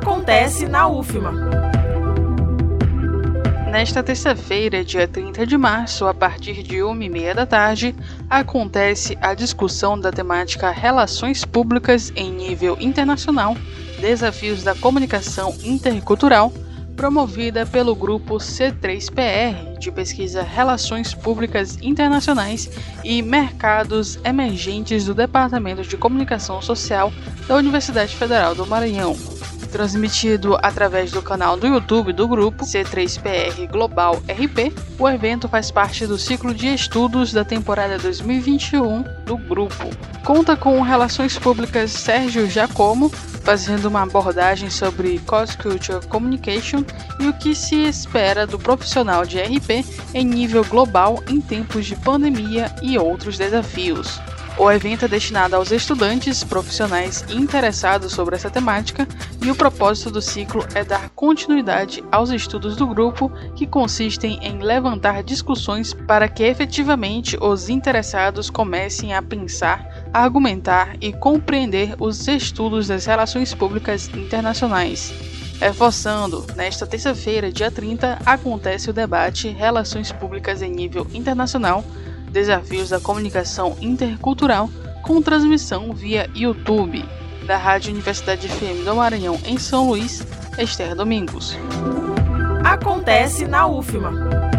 Acontece na UFMA. Nesta terça-feira, dia 30 de março, a partir de 1h30 da tarde, acontece a discussão da temática Relações Públicas em Nível Internacional Desafios da Comunicação Intercultural promovida pelo grupo C3PR de pesquisa Relações Públicas Internacionais e Mercados Emergentes do Departamento de Comunicação Social da Universidade Federal do Maranhão. Transmitido através do canal do YouTube do grupo C3PR Global RP, o evento faz parte do ciclo de estudos da temporada 2021 do grupo. Conta com Relações Públicas Sérgio Jacomo, fazendo uma abordagem sobre cross-cultural communication e o que se espera do profissional de RP em nível global em tempos de pandemia e outros desafios. O evento é destinado aos estudantes, profissionais interessados sobre essa temática e o propósito do ciclo é dar continuidade aos estudos do grupo, que consistem em levantar discussões para que efetivamente os interessados comecem a pensar, argumentar e compreender os estudos das relações públicas internacionais. Reforçando, nesta terça-feira, dia 30, acontece o debate Relações Públicas em Nível Internacional Desafios da Comunicação Intercultural, com transmissão via YouTube, da Rádio Universidade FM do Maranhão em São Luís, Esther Domingos. Acontece na UFMA.